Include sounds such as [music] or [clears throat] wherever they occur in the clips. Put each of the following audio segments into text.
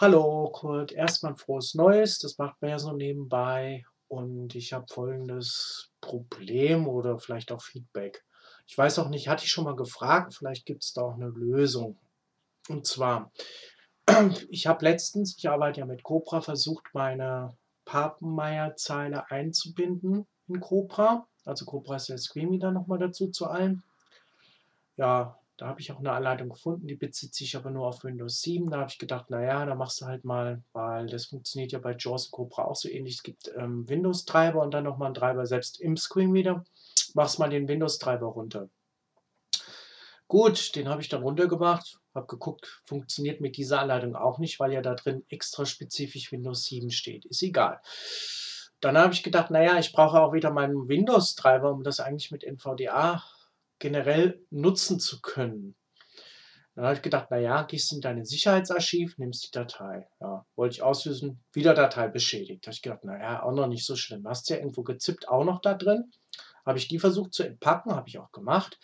Hallo Kurt, erstmal frohes Neues. Das macht man ja so nebenbei. Und ich habe folgendes Problem oder vielleicht auch Feedback. Ich weiß auch nicht, hatte ich schon mal gefragt, vielleicht gibt es da auch eine Lösung. Und zwar, [clears throat] ich habe letztens, ich arbeite ja mit Cobra, versucht, meine Papenmeier-Zeile einzubinden in Cobra. Also Cobra ist der Screamy dann nochmal dazu zu allen. Ja, da habe ich auch eine Anleitung gefunden, die bezieht sich aber nur auf Windows 7. Da habe ich gedacht, naja, da machst du halt mal, weil das funktioniert ja bei JAWS Cobra auch so ähnlich. Es gibt ähm, Windows-Treiber und dann nochmal einen Treiber selbst im Screenreader. Machst mal den Windows-Treiber runter. Gut, den habe ich dann runtergemacht, habe geguckt, funktioniert mit dieser Anleitung auch nicht, weil ja da drin extra spezifisch Windows 7 steht. Ist egal. Dann habe ich gedacht, naja, ich brauche auch wieder meinen Windows-Treiber, um das eigentlich mit NVDA generell nutzen zu können. Dann habe ich gedacht, naja, gehst in dein Sicherheitsarchiv, nimmst die Datei. Ja, wollte ich auslösen, wieder Datei beschädigt. Da habe ich gedacht, naja, auch noch nicht so schlimm. Hast du ja irgendwo gezippt, auch noch da drin. Habe ich die versucht zu entpacken, habe ich auch gemacht.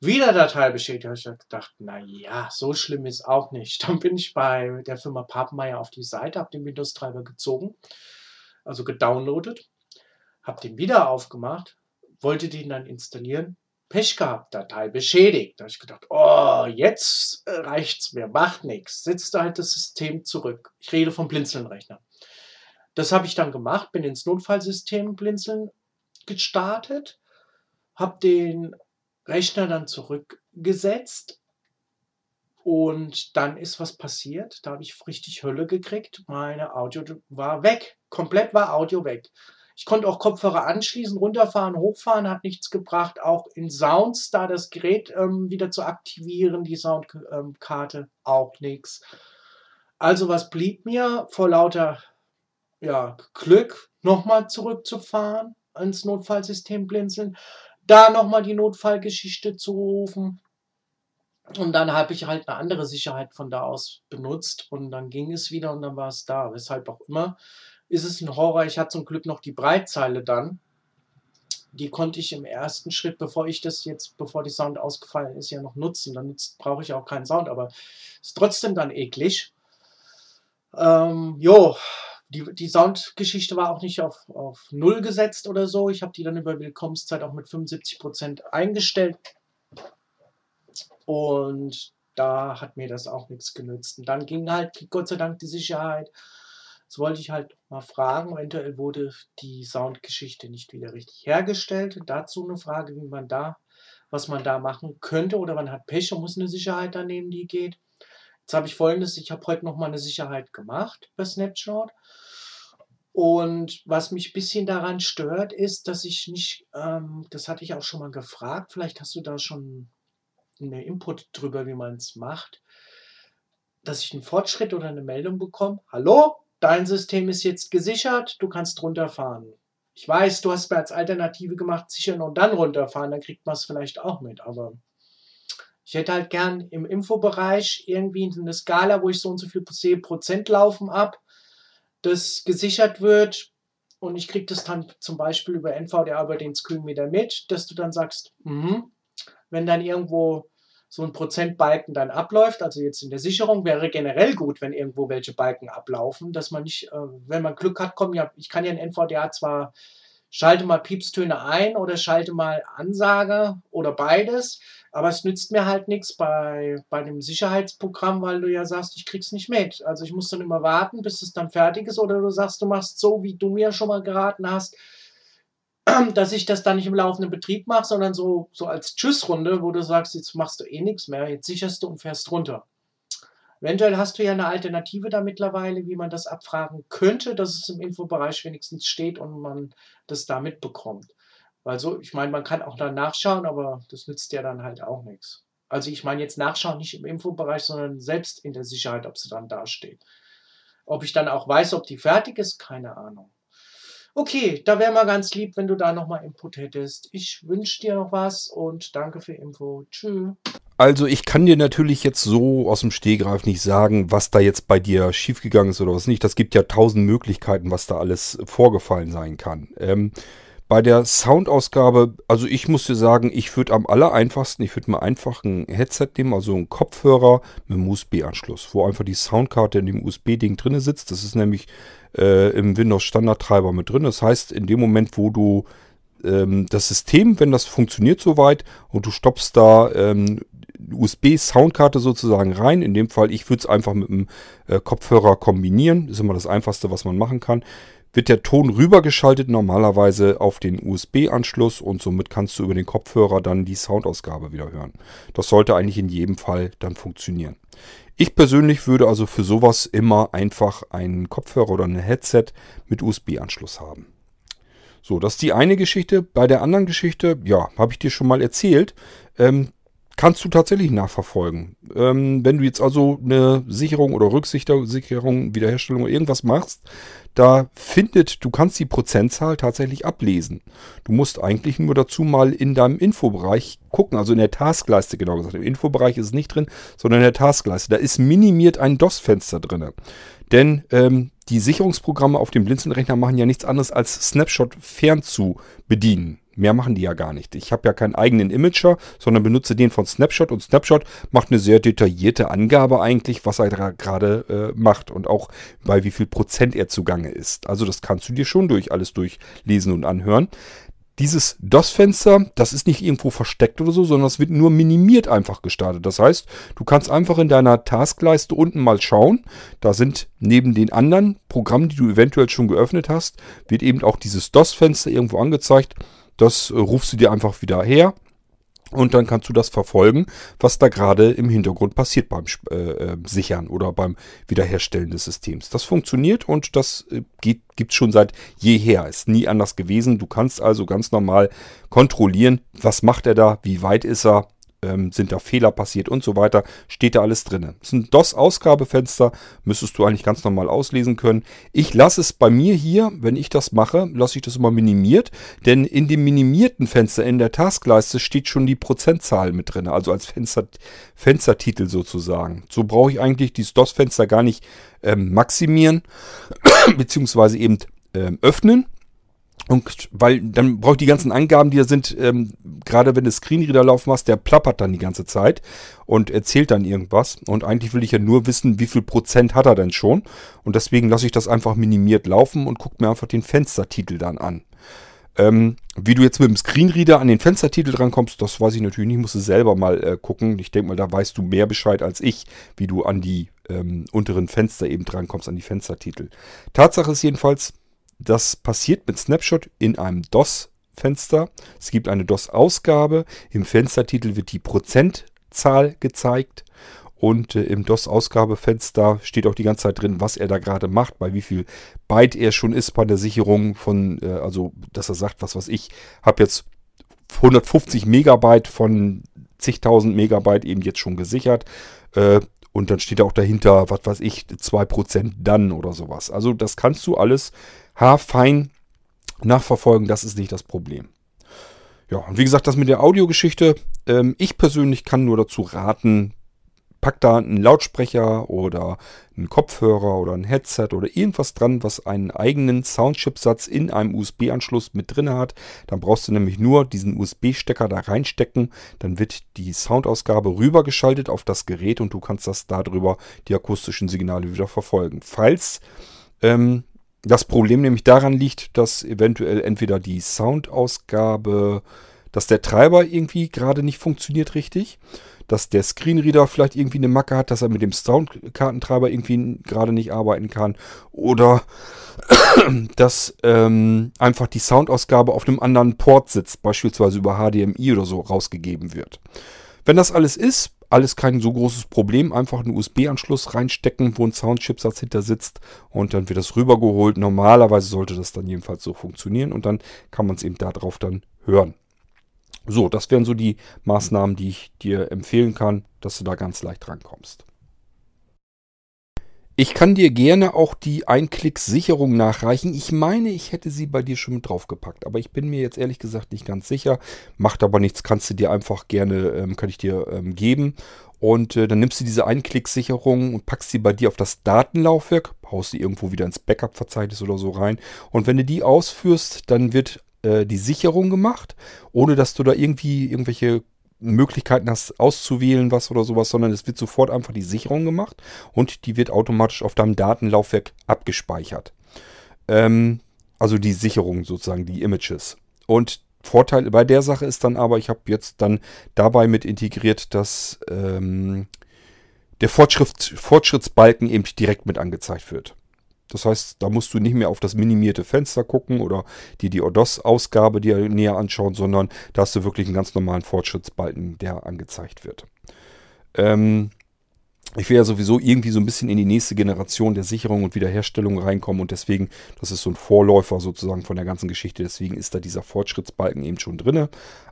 Wieder Datei beschädigt. Da habe ich gedacht, naja, so schlimm ist auch nicht. [laughs] Dann bin ich bei der Firma Papenmeier auf die Seite, habe den Windows-Treiber gezogen, also gedownloadet, habe den wieder aufgemacht, wollte den dann installieren, Pech gehabt, Datei beschädigt. Da habe ich gedacht, oh, jetzt äh, reicht's mir, macht nichts. Setzt halt das System zurück. Ich rede vom Blinzeln-Rechner. Das habe ich dann gemacht, bin ins Notfallsystem Blinzeln gestartet, habe den Rechner dann zurückgesetzt und dann ist was passiert. Da habe ich richtig Hölle gekriegt. Meine Audio war weg. Komplett war Audio weg. Ich konnte auch Kopfhörer anschließen, runterfahren, hochfahren, hat nichts gebracht. Auch in Sounds, da das Gerät ähm, wieder zu aktivieren, die Soundkarte, ähm, auch nichts. Also was blieb mir vor lauter ja, Glück, nochmal zurückzufahren ins Notfallsystem blinzeln, da nochmal die Notfallgeschichte zu rufen. Und dann habe ich halt eine andere Sicherheit von da aus benutzt und dann ging es wieder und dann war es da. Weshalb auch immer ist es ein Horror. Ich hatte zum Glück noch die Breitzeile dann. Die konnte ich im ersten Schritt, bevor ich das jetzt, bevor die Sound ausgefallen ist, ja noch nutzen. Dann brauche ich auch keinen Sound, aber ist trotzdem dann eklig. Ähm, jo, die, die Soundgeschichte war auch nicht auf, auf Null gesetzt oder so. Ich habe die dann über Willkommenszeit auch mit 75% eingestellt. Und da hat mir das auch nichts genützt. Und dann ging halt Gott sei Dank die Sicherheit Jetzt wollte ich halt mal fragen, eventuell wurde die Soundgeschichte nicht wieder richtig hergestellt. Dazu eine Frage, wie man da, was man da machen könnte oder man hat Pech und muss eine Sicherheit da nehmen, die geht. Jetzt habe ich folgendes, ich habe heute nochmal eine Sicherheit gemacht bei Snapshot. Und was mich ein bisschen daran stört, ist, dass ich nicht, ähm, das hatte ich auch schon mal gefragt, vielleicht hast du da schon einen Input drüber, wie man es macht, dass ich einen Fortschritt oder eine Meldung bekomme. Hallo, dein System ist jetzt gesichert, du kannst runterfahren. Ich weiß, du hast mir als Alternative gemacht, sichern und dann runterfahren, dann kriegt man es vielleicht auch mit, aber ich hätte halt gern im Infobereich irgendwie eine Skala, wo ich so und so viel Prozent laufen ab, das gesichert wird und ich kriege das dann zum Beispiel über NVDA über den Screen wieder mit, dass du dann sagst, mh, wenn dann irgendwo so ein Prozentbalken dann abläuft. Also jetzt in der Sicherung wäre generell gut, wenn irgendwo welche Balken ablaufen, dass man nicht, äh, wenn man Glück hat, komm ja, ich kann ja in NVDA zwar schalte mal Piepstöne ein oder schalte mal Ansage oder beides, aber es nützt mir halt nichts bei, bei dem Sicherheitsprogramm, weil du ja sagst, ich krieg's nicht mit. Also ich muss dann immer warten, bis es dann fertig ist oder du sagst, du machst so, wie du mir schon mal geraten hast, [clears throat] dass ich das dann nicht im laufenden Betrieb mache, sondern so, so als Tschüssrunde, wo du sagst, jetzt machst du eh nichts mehr, jetzt sicherst du und fährst runter. Eventuell hast du ja eine Alternative da mittlerweile, wie man das abfragen könnte, dass es im Infobereich wenigstens steht und man das da mitbekommt. Weil so, ich meine, man kann auch da nachschauen, aber das nützt ja dann halt auch nichts. Also ich meine jetzt nachschauen nicht im Infobereich, sondern selbst in der Sicherheit, ob sie dann da steht. Ob ich dann auch weiß, ob die fertig ist, keine Ahnung. Okay, da wäre mal ganz lieb, wenn du da nochmal Input hättest. Ich wünsche dir noch was und danke für Info. Tschüss. Also ich kann dir natürlich jetzt so aus dem Stehgreif nicht sagen, was da jetzt bei dir schiefgegangen ist oder was nicht. Das gibt ja tausend Möglichkeiten, was da alles vorgefallen sein kann. Ähm, bei der Soundausgabe, also ich muss dir sagen, ich würde am aller einfachsten, ich würde mal einfach ein Headset nehmen, also einen Kopfhörer mit einem USB-Anschluss, wo einfach die Soundkarte in dem USB-Ding drin sitzt. Das ist nämlich äh, im Windows Standardtreiber mit drin. Das heißt, in dem Moment, wo du ähm, das System, wenn das funktioniert soweit und du stoppst da ähm, USB-Soundkarte sozusagen rein. In dem Fall, ich würde es einfach mit dem äh, Kopfhörer kombinieren. Ist immer das Einfachste, was man machen kann wird der Ton rübergeschaltet normalerweise auf den USB-Anschluss und somit kannst du über den Kopfhörer dann die Soundausgabe wieder hören. Das sollte eigentlich in jedem Fall dann funktionieren. Ich persönlich würde also für sowas immer einfach einen Kopfhörer oder ein Headset mit USB-Anschluss haben. So, das ist die eine Geschichte. Bei der anderen Geschichte, ja, habe ich dir schon mal erzählt. Ähm, kannst du tatsächlich nachverfolgen. Ähm, wenn du jetzt also eine Sicherung oder Rücksicherung, Wiederherstellung oder irgendwas machst, da findet, du kannst die Prozentzahl tatsächlich ablesen. Du musst eigentlich nur dazu mal in deinem Infobereich gucken, also in der Taskleiste genau gesagt. Im Infobereich ist es nicht drin, sondern in der Taskleiste. Da ist minimiert ein DOS-Fenster drin. Denn ähm, die Sicherungsprogramme auf dem Blinzeln-Rechner machen ja nichts anderes als Snapshot fern zu bedienen. Mehr machen die ja gar nicht. Ich habe ja keinen eigenen Imager, sondern benutze den von Snapshot und Snapshot macht eine sehr detaillierte Angabe eigentlich, was er gerade äh, macht und auch bei wie viel Prozent er zugange ist. Also das kannst du dir schon durch alles durchlesen und anhören. Dieses DOS-Fenster, das ist nicht irgendwo versteckt oder so, sondern es wird nur minimiert einfach gestartet. Das heißt, du kannst einfach in deiner Taskleiste unten mal schauen. Da sind neben den anderen Programmen, die du eventuell schon geöffnet hast, wird eben auch dieses DOS-Fenster irgendwo angezeigt. Das rufst du dir einfach wieder her. Und dann kannst du das verfolgen, was da gerade im Hintergrund passiert beim äh, äh, Sichern oder beim Wiederherstellen des Systems. Das funktioniert und das äh, gibt es schon seit jeher. Ist nie anders gewesen. Du kannst also ganz normal kontrollieren, was macht er da, wie weit ist er, ähm, sind da Fehler passiert und so weiter, steht da alles drin. Das ist ein DOS-Ausgabefenster, müsstest du eigentlich ganz normal auslesen können. Ich lasse es bei mir hier, wenn ich das mache, lasse ich das immer minimiert, denn in dem minimierten Fenster in der Taskleiste steht schon die Prozentzahl mit drin, also als Fenster, Fenstertitel sozusagen. So brauche ich eigentlich dieses DOS-Fenster gar nicht ähm, maximieren, [clears throat] beziehungsweise eben ähm, öffnen und weil dann brauche ich die ganzen Angaben, die da sind, ähm, gerade wenn du Screenreader laufen hast, der plappert dann die ganze Zeit und erzählt dann irgendwas. Und eigentlich will ich ja nur wissen, wie viel Prozent hat er denn schon. Und deswegen lasse ich das einfach minimiert laufen und gucke mir einfach den Fenstertitel dann an. Ähm, wie du jetzt mit dem Screenreader an den Fenstertitel drankommst, das weiß ich natürlich nicht. Musst du selber mal äh, gucken. Ich denke mal, da weißt du mehr Bescheid als ich, wie du an die ähm, unteren Fenster eben drankommst, an die Fenstertitel. Tatsache ist jedenfalls, das passiert mit Snapshot in einem DOS-Fenster. Es gibt eine DOS-Ausgabe. Im Fenstertitel wird die Prozentzahl gezeigt. Und äh, im DOS-Ausgabefenster steht auch die ganze Zeit drin, was er da gerade macht, bei wie viel Byte er schon ist bei der Sicherung von, äh, also dass er sagt, was weiß ich, habe jetzt 150 Megabyte von zigtausend Megabyte eben jetzt schon gesichert. Äh, und dann steht auch dahinter, was weiß ich, 2% dann oder sowas. Also das kannst du alles haarfein nachverfolgen, das ist nicht das Problem. Ja, und wie gesagt, das mit der Audiogeschichte, ähm, ich persönlich kann nur dazu raten, pack da einen Lautsprecher oder einen Kopfhörer oder ein Headset oder irgendwas dran, was einen eigenen Soundchipsatz in einem USB-Anschluss mit drin hat. Dann brauchst du nämlich nur diesen USB-Stecker da reinstecken. Dann wird die Soundausgabe rübergeschaltet auf das Gerät und du kannst das darüber die akustischen Signale wieder verfolgen. Falls ähm, das Problem nämlich daran liegt, dass eventuell entweder die Soundausgabe, dass der Treiber irgendwie gerade nicht funktioniert richtig, dass der Screenreader vielleicht irgendwie eine Macke hat, dass er mit dem Soundkartentreiber irgendwie gerade nicht arbeiten kann oder [coughs] dass ähm, einfach die Soundausgabe auf einem anderen Port sitzt, beispielsweise über HDMI oder so rausgegeben wird. Wenn das alles ist, alles kein so großes Problem. Einfach einen USB-Anschluss reinstecken, wo ein Soundchipsatz hinter sitzt und dann wird das rübergeholt. Normalerweise sollte das dann jedenfalls so funktionieren und dann kann man es eben darauf dann hören. So, das wären so die Maßnahmen, die ich dir empfehlen kann, dass du da ganz leicht rankommst. Ich kann dir gerne auch die Einklick-Sicherung nachreichen. Ich meine, ich hätte sie bei dir schon mit draufgepackt, aber ich bin mir jetzt ehrlich gesagt nicht ganz sicher. Macht aber nichts, kannst du dir einfach gerne, ähm, kann ich dir ähm, geben. Und äh, dann nimmst du diese Einklick-Sicherung und packst sie bei dir auf das Datenlaufwerk, haust sie irgendwo wieder ins Backup-Verzeichnis oder so rein. Und wenn du die ausführst, dann wird äh, die Sicherung gemacht, ohne dass du da irgendwie irgendwelche Möglichkeiten hast auszuwählen, was oder sowas, sondern es wird sofort einfach die Sicherung gemacht und die wird automatisch auf deinem Datenlaufwerk abgespeichert. Ähm, also die Sicherung sozusagen, die Images. Und Vorteil bei der Sache ist dann aber, ich habe jetzt dann dabei mit integriert, dass ähm, der Fortschritt, Fortschrittsbalken eben direkt mit angezeigt wird. Das heißt, da musst du nicht mehr auf das minimierte Fenster gucken oder dir die ODOS-Ausgabe dir näher anschauen, sondern da hast du wirklich einen ganz normalen Fortschrittsbalken, der angezeigt wird. Ähm, ich will ja sowieso irgendwie so ein bisschen in die nächste Generation der Sicherung und Wiederherstellung reinkommen und deswegen, das ist so ein Vorläufer sozusagen von der ganzen Geschichte, deswegen ist da dieser Fortschrittsbalken eben schon drin.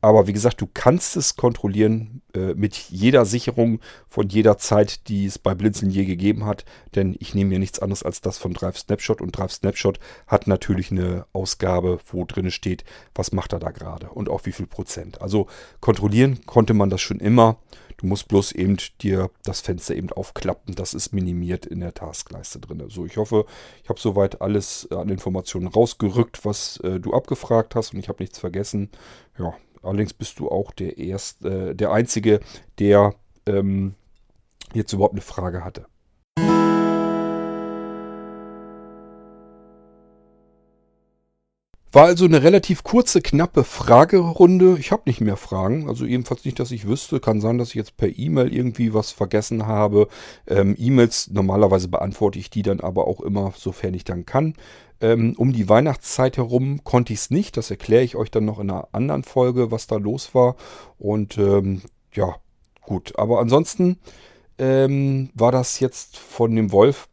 Aber wie gesagt, du kannst es kontrollieren äh, mit jeder Sicherung von jeder Zeit, die es bei Blinzeln je gegeben hat. Denn ich nehme mir nichts anderes als das von Drive Snapshot. Und Drive Snapshot hat natürlich eine Ausgabe, wo drin steht, was macht er da gerade und auch wie viel Prozent. Also kontrollieren konnte man das schon immer. Du musst bloß eben dir das Fenster eben aufklappen. Das ist minimiert in der Taskleiste drin. So, ich hoffe, ich habe soweit alles an Informationen rausgerückt, was äh, du abgefragt hast und ich habe nichts vergessen. Ja, allerdings bist du auch der erste, äh, der einzige, der ähm, jetzt überhaupt eine Frage hatte. War also eine relativ kurze, knappe Fragerunde. Ich habe nicht mehr Fragen, also ebenfalls nicht, dass ich wüsste. Kann sein, dass ich jetzt per E-Mail irgendwie was vergessen habe. Ähm, E-Mails, normalerweise beantworte ich die dann aber auch immer, sofern ich dann kann. Ähm, um die Weihnachtszeit herum konnte ich es nicht. Das erkläre ich euch dann noch in einer anderen Folge, was da los war. Und ähm, ja, gut. Aber ansonsten ähm, war das jetzt von dem Wolf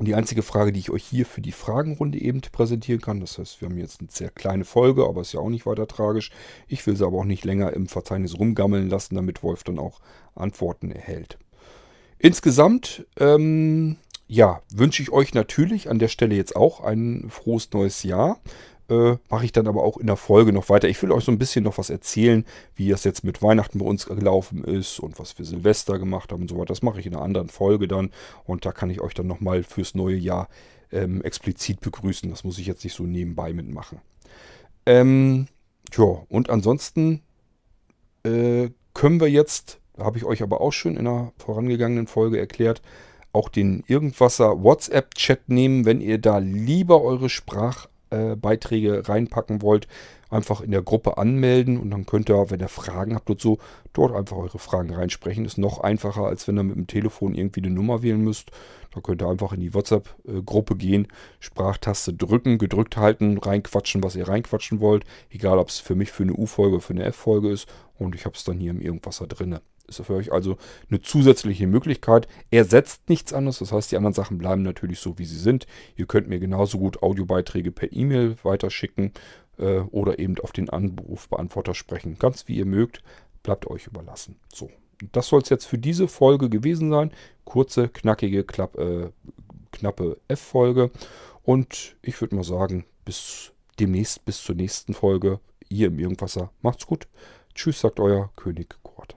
die einzige Frage, die ich euch hier für die Fragenrunde eben präsentieren kann, das heißt, wir haben jetzt eine sehr kleine Folge, aber ist ja auch nicht weiter tragisch. Ich will sie aber auch nicht länger im Verzeichnis rumgammeln lassen, damit Wolf dann auch Antworten erhält. Insgesamt, ähm, ja, wünsche ich euch natürlich an der Stelle jetzt auch ein frohes neues Jahr äh, mache ich dann aber auch in der Folge noch weiter. Ich will euch so ein bisschen noch was erzählen, wie das jetzt mit Weihnachten bei uns gelaufen ist und was wir Silvester gemacht haben und so weiter. Das mache ich in einer anderen Folge dann und da kann ich euch dann nochmal fürs neue Jahr ähm, explizit begrüßen. Das muss ich jetzt nicht so nebenbei mitmachen. Ähm, ja, und ansonsten äh, können wir jetzt, habe ich euch aber auch schon in einer vorangegangenen Folge erklärt, auch den Irgendwasser WhatsApp-Chat nehmen, wenn ihr da lieber eure Sprach äh, Beiträge reinpacken wollt, einfach in der Gruppe anmelden und dann könnt ihr, wenn ihr Fragen habt und so, dort einfach eure Fragen reinsprechen. Ist noch einfacher, als wenn ihr mit dem Telefon irgendwie eine Nummer wählen müsst. Da könnt ihr einfach in die WhatsApp-Gruppe gehen, Sprachtaste drücken, gedrückt halten, reinquatschen, was ihr reinquatschen wollt. Egal, ob es für mich für eine U-Folge oder für eine F-Folge ist. Und ich habe es dann hier im Irgendwasser drinne. Ist für euch also eine zusätzliche Möglichkeit. Ersetzt nichts anderes. Das heißt, die anderen Sachen bleiben natürlich so, wie sie sind. Ihr könnt mir genauso gut Audiobeiträge per E-Mail weiterschicken äh, oder eben auf den Anrufbeantworter sprechen. Ganz wie ihr mögt, bleibt euch überlassen. So, das soll es jetzt für diese Folge gewesen sein. Kurze, knackige, klapp, äh, knappe F-Folge. Und ich würde mal sagen, bis demnächst, bis zur nächsten Folge. Ihr im Irgendwasser. Macht's gut. Tschüss, sagt euer König Kurt.